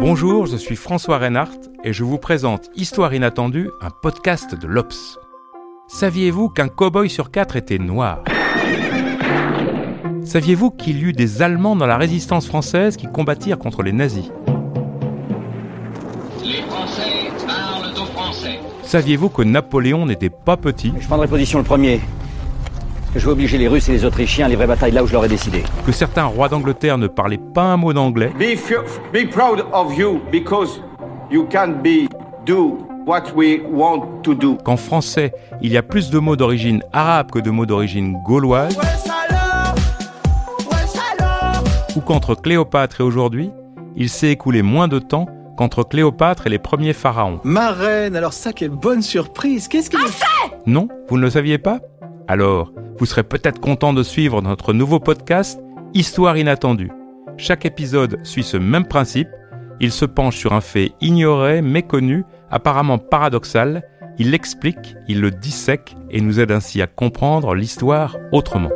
Bonjour, je suis François Reinhardt et je vous présente Histoire inattendue, un podcast de l'Obs. Saviez-vous qu'un cow-boy sur quatre était noir? Saviez-vous qu'il y eut des Allemands dans la résistance française qui combattirent contre les nazis? Les Français parlent aux Français. Saviez-vous que Napoléon n'était pas petit? Je prendrai position le premier. Je vais obliger les Russes et les Autrichiens à livrer bataille là où je leur ai décidé. Que certains rois d'Angleterre ne parlaient pas un mot d'anglais. Be, be proud of you because you can be do what we want to do. Qu'en français, il y a plus de mots d'origine arabe que de mots d'origine gauloise. Ou qu'entre Cléopâtre et aujourd'hui, il s'est écoulé moins de temps qu'entre Cléopâtre et les premiers pharaons. Ma reine, alors ça, quelle bonne surprise. Qu'est-ce qu'il Non Vous ne le saviez pas? Alors, vous serez peut-être content de suivre notre nouveau podcast Histoire inattendue. Chaque épisode suit ce même principe. Il se penche sur un fait ignoré, méconnu, apparemment paradoxal. Il l'explique, il le dissèque et nous aide ainsi à comprendre l'histoire autrement.